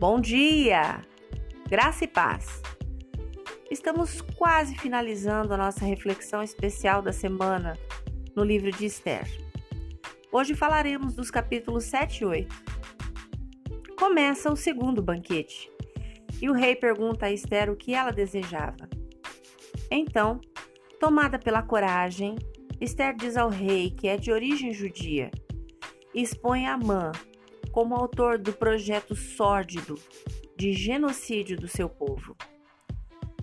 Bom dia! Graça e paz! Estamos quase finalizando a nossa reflexão especial da semana no livro de Esther. Hoje falaremos dos capítulos 7 e 8. Começa o segundo banquete e o rei pergunta a Esther o que ela desejava. Então, tomada pela coragem, Esther diz ao rei que é de origem judia expõe Amã como autor do projeto sórdido de genocídio do seu povo.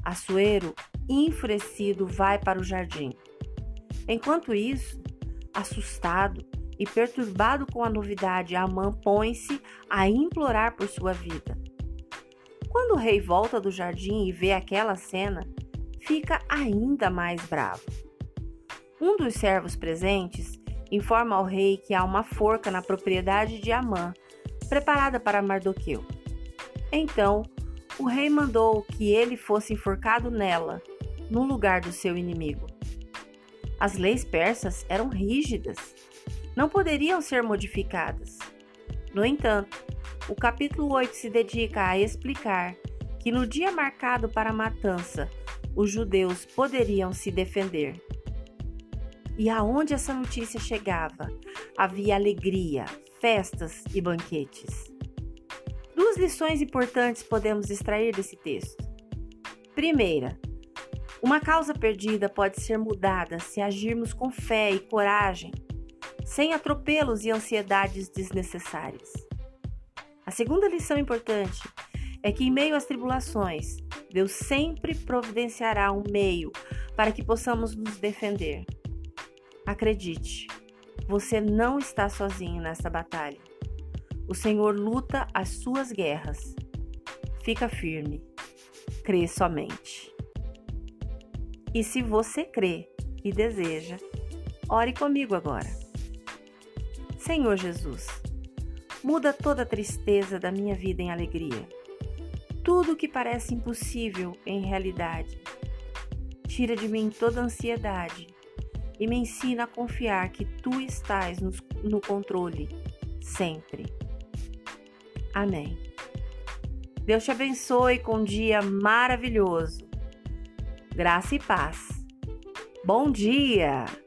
Assuero, enfurecido, vai para o jardim. Enquanto isso, assustado e perturbado com a novidade, Amã põe-se a implorar por sua vida. Quando o rei volta do jardim e vê aquela cena, fica ainda mais bravo. Um dos servos presentes informa ao rei que há uma forca na propriedade de Amã, preparada para Mardoqueu. Então, o rei mandou que ele fosse enforcado nela, no lugar do seu inimigo. As leis persas eram rígidas, não poderiam ser modificadas. No entanto, o capítulo 8 se dedica a explicar que no dia marcado para a matança, os judeus poderiam se defender. E aonde essa notícia chegava, havia alegria, festas e banquetes. Duas lições importantes podemos extrair desse texto. Primeira, uma causa perdida pode ser mudada se agirmos com fé e coragem, sem atropelos e ansiedades desnecessárias. A segunda lição importante é que, em meio às tribulações, Deus sempre providenciará um meio para que possamos nos defender. Acredite, você não está sozinho nessa batalha. O Senhor luta as suas guerras. Fica firme. Crê somente. E se você crê e deseja, ore comigo agora. Senhor Jesus, muda toda a tristeza da minha vida em alegria. Tudo que parece impossível em realidade. Tira de mim toda ansiedade e me ensina a confiar que tu estás no, no controle sempre. Amém. Deus te abençoe com um dia maravilhoso. Graça e paz. Bom dia!